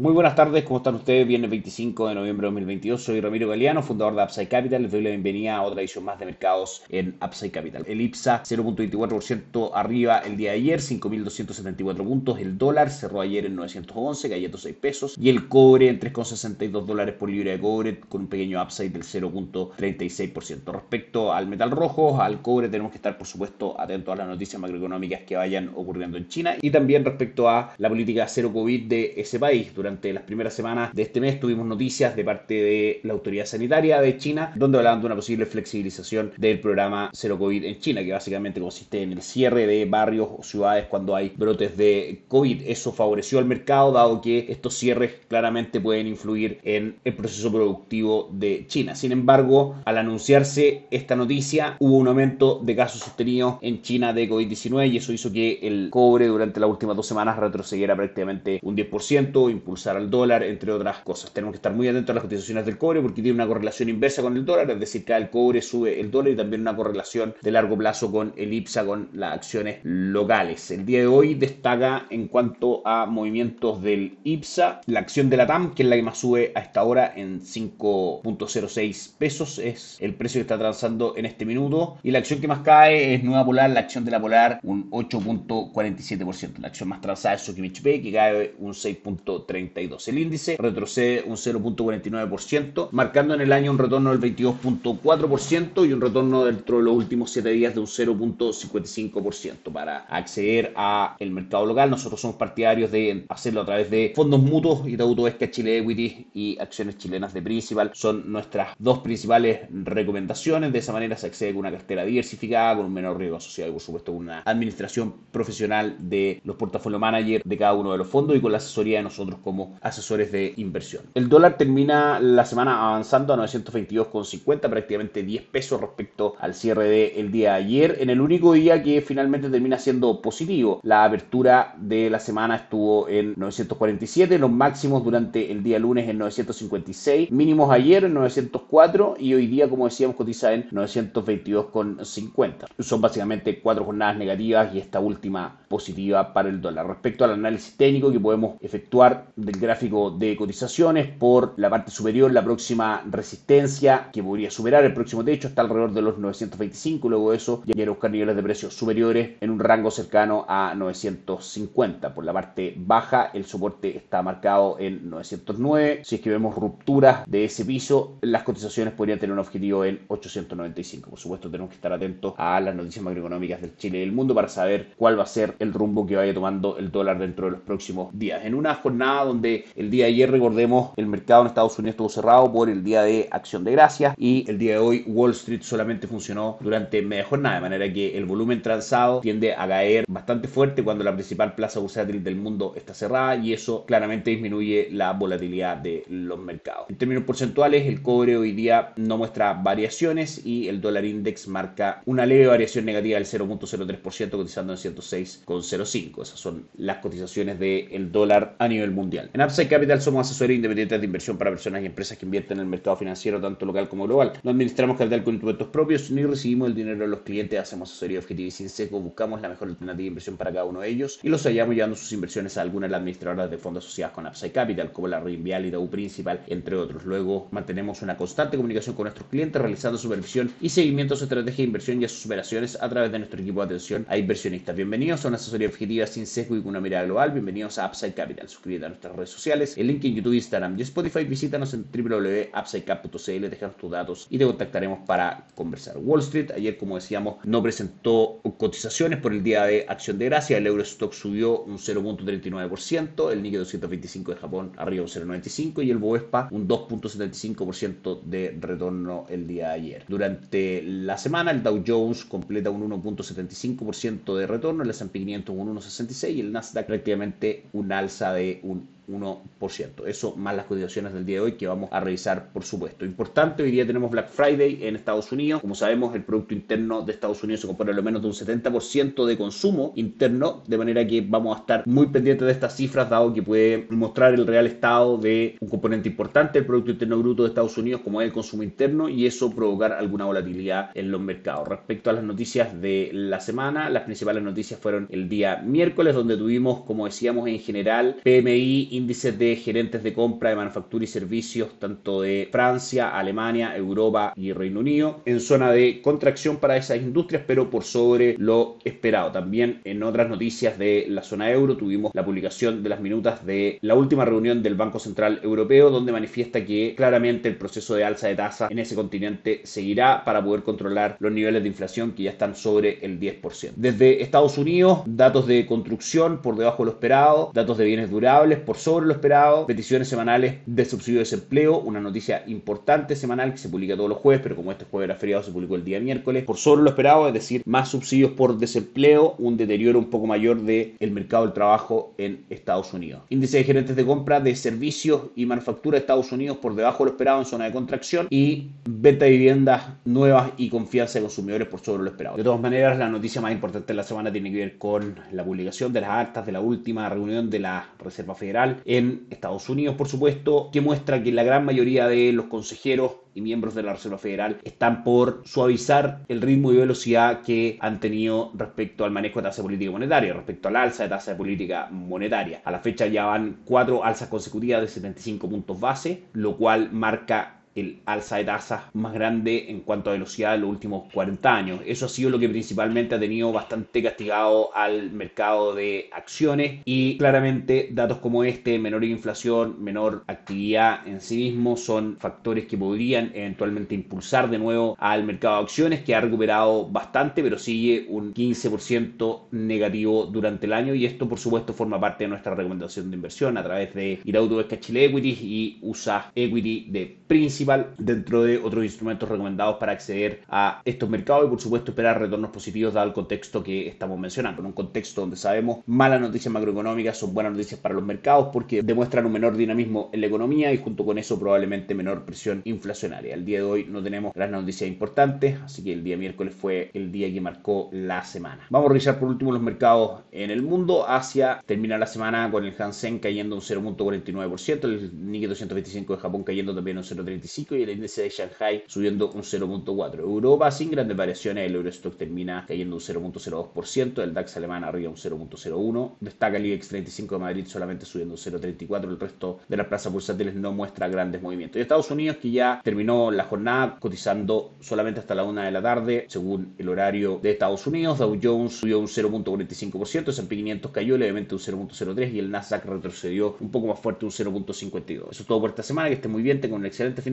Muy buenas tardes, ¿cómo están ustedes? Viernes 25 de noviembre de 2022, soy Ramiro Galeano, fundador de Upside Capital. Les doy la bienvenida a otra edición más de mercados en Upside Capital. El IPSA 0.24% arriba el día de ayer, 5.274 puntos. El dólar cerró ayer en 911, cayendo 6 pesos. Y el cobre en 3,62 dólares por libra de cobre, con un pequeño upside del 0.36%. Respecto al metal rojo, al cobre, tenemos que estar, por supuesto, atentos a las noticias macroeconómicas que vayan ocurriendo en China. Y también respecto a la política cero COVID de ese país. Durante durante las primeras semanas de este mes tuvimos noticias de parte de la autoridad sanitaria de China, donde hablaban de una posible flexibilización del programa Cero COVID en China, que básicamente consiste en el cierre de barrios o ciudades cuando hay brotes de COVID. Eso favoreció al mercado, dado que estos cierres claramente pueden influir en el proceso productivo de China. Sin embargo, al anunciarse esta noticia, hubo un aumento de casos sostenidos en China de COVID-19 y eso hizo que el cobre durante las últimas dos semanas retrocediera prácticamente un 10%, impulsando al dólar, entre otras cosas. Tenemos que estar muy atentos a las cotizaciones del cobre porque tiene una correlación inversa con el dólar, es decir, cada el cobre sube el dólar y también una correlación de largo plazo con el IPSA, con las acciones locales. El día de hoy destaca en cuanto a movimientos del IPSA, la acción de la TAM, que es la que más sube a esta hora en 5.06 pesos, es el precio que está transando en este minuto. Y la acción que más cae es Nueva Polar, la acción de la Polar, un 8.47%. La acción más transada es Sokimich Bay, que cae un 6.30%. El índice retrocede un 0.49%, marcando en el año un retorno del 22.4% y un retorno dentro de los últimos 7 días de un 0.55%. Para acceder al mercado local, nosotros somos partidarios de hacerlo a través de fondos mutuos y de Autoesca Chile Equity y acciones chilenas de Principal. Son nuestras dos principales recomendaciones. De esa manera se accede con una cartera diversificada, con un menor riesgo asociado y por supuesto con una administración profesional de los portafolio managers de cada uno de los fondos y con la asesoría de nosotros como asesores de inversión. El dólar termina la semana avanzando a 922,50, prácticamente 10 pesos respecto al cierre del día de ayer, en el único día que finalmente termina siendo positivo. La apertura de la semana estuvo en 947, los máximos durante el día lunes en 956, mínimos ayer en 904 y hoy día, como decíamos, cotiza en 922,50. Son básicamente cuatro jornadas negativas y esta última positiva para el dólar. Respecto al análisis técnico que podemos efectuar del gráfico de cotizaciones. Por la parte superior, la próxima resistencia que podría superar el próximo techo está alrededor de los 925. Luego de eso, ya a buscar niveles de precios superiores en un rango cercano a 950. Por la parte baja, el soporte está marcado en 909. Si es que vemos rupturas de ese piso, las cotizaciones podrían tener un objetivo en 895. Por supuesto, tenemos que estar atentos a las noticias macroeconómicas del Chile y del mundo para saber cuál va a ser el rumbo que vaya tomando el dólar dentro de los próximos días. En una jornada donde el día de ayer, recordemos, el mercado en Estados Unidos estuvo cerrado por el día de acción de gracias y el día de hoy Wall Street solamente funcionó durante media jornada, de manera que el volumen transado tiende a caer bastante fuerte cuando la principal plaza bursátil del mundo está cerrada y eso claramente disminuye la volatilidad de los mercados. En términos porcentuales, el cobre hoy día no muestra variaciones y el dólar index marca una leve variación negativa del 0.03% cotizando en 106,05. Esas son las cotizaciones del dólar a nivel mundial. En Upside Capital somos asesores independientes de inversión para personas y empresas que invierten en el mercado financiero tanto local como global. No administramos capital con instrumentos propios ni recibimos el dinero de los clientes, hacemos asesoría objetiva y sin seco, buscamos la mejor alternativa de inversión para cada uno de ellos y los hallamos llevando sus inversiones a algunas de las administradoras de fondos asociadas con Upside Capital, como la Reinvial y U Principal, entre otros. Luego mantenemos una constante comunicación con nuestros clientes, realizando supervisión y seguimiento a su estrategia de inversión y a sus operaciones a través de nuestro equipo de atención a inversionistas. Bienvenidos a una asesoría objetiva sin sesgo y con una mirada global. Bienvenidos a Upside Capital. Suscríbete a redes sociales, el link en YouTube, Instagram y Spotify. Visítanos en www.upsidecap.cl, dejar tus datos y te contactaremos para conversar. Wall Street, ayer, como decíamos, no presentó cotizaciones por el día de acción de gracia. El Eurostock subió un 0.39%, el Nikkei 225 de Japón arriba un 0.95 y el Bovespa un 2.75% de retorno el día de ayer. Durante la semana, el Dow Jones completa un 1.75% de retorno, el S&P 500 un 1.66 y el Nasdaq prácticamente un alza de un 1%. Eso más las cotizaciones del día de hoy que vamos a revisar, por supuesto. Importante, hoy día tenemos Black Friday en Estados Unidos. Como sabemos, el Producto Interno de Estados Unidos se compone lo menos de un 70% de consumo interno, de manera que vamos a estar muy pendientes de estas cifras, dado que puede mostrar el real estado de un componente importante del Producto Interno Bruto de Estados Unidos, como es el consumo interno, y eso provocar alguna volatilidad en los mercados. Respecto a las noticias de la semana, las principales noticias fueron el día miércoles, donde tuvimos, como decíamos en general, PMI, índices de gerentes de compra de manufactura y servicios, tanto de Francia, Alemania, Europa y Reino Unido, en zona de contracción para esas industrias, pero por sobre lo esperado. También en otras noticias de la zona euro tuvimos la publicación de las minutas de la última reunión del Banco Central Europeo, donde manifiesta que claramente el proceso de alza de tasa en ese continente seguirá para poder controlar los niveles de inflación que ya están sobre el 10%. Desde Estados Unidos, datos de construcción por debajo de lo esperado, datos de bienes durables por sobre lo esperado, peticiones semanales de subsidio de desempleo, una noticia importante semanal que se publica todos los jueves, pero como este jueves era feriado se publicó el día miércoles, por sobre lo esperado, es decir, más subsidios por desempleo, un deterioro un poco mayor del el mercado del trabajo en Estados Unidos. Índice de gerentes de compra de servicios y manufactura de Estados Unidos por debajo de lo esperado en zona de contracción y venta de viviendas nuevas y confianza de consumidores por sobre lo esperado. De todas maneras, la noticia más importante de la semana tiene que ver con la publicación de las actas de la última reunión de la Reserva Federal en Estados Unidos, por supuesto, que muestra que la gran mayoría de los consejeros y miembros de la Reserva Federal están por suavizar el ritmo y velocidad que han tenido respecto al manejo de tasa política monetaria, respecto al alza de tasa de política monetaria. A la fecha ya van cuatro alzas consecutivas de 75 puntos base, lo cual marca el alza de tasas más grande en cuanto a velocidad en los últimos 40 años. Eso ha sido lo que principalmente ha tenido bastante castigado al mercado de acciones y claramente datos como este, menor inflación, menor actividad en sí mismo, son factores que podrían eventualmente impulsar de nuevo al mercado de acciones que ha recuperado bastante pero sigue un 15% negativo durante el año y esto por supuesto forma parte de nuestra recomendación de inversión a través de Irauto Chile Equities y USA Equity de Principal dentro de otros instrumentos recomendados para acceder a estos mercados y por supuesto esperar retornos positivos dado el contexto que estamos mencionando, en un contexto donde sabemos malas noticias macroeconómicas son buenas noticias para los mercados porque demuestran un menor dinamismo en la economía y junto con eso probablemente menor presión inflacionaria. El día de hoy no tenemos grandes noticias importantes, así que el día miércoles fue el día que marcó la semana. Vamos a revisar por último los mercados en el mundo. Asia termina la semana con el Hansen cayendo un 0.49%, el Nikkei 225 de Japón cayendo también un 0.35% y el índice de Shanghai subiendo un 0.4. Europa sin grandes variaciones, el Eurostock termina cayendo un 0.02%, el DAX alemán arriba un 0.01, destaca el IBEX 35 de Madrid solamente subiendo un 0.34, el resto de las plazas bursátiles no muestra grandes movimientos. Y Estados Unidos que ya terminó la jornada cotizando solamente hasta la 1 de la tarde, según el horario de Estados Unidos, Dow Jones subió un 0.45%, el S&P 500 cayó levemente un 0.03 y el Nasdaq retrocedió un poco más fuerte un 0.52. Eso es todo por esta semana, que esté muy bien, tengan un excelente fin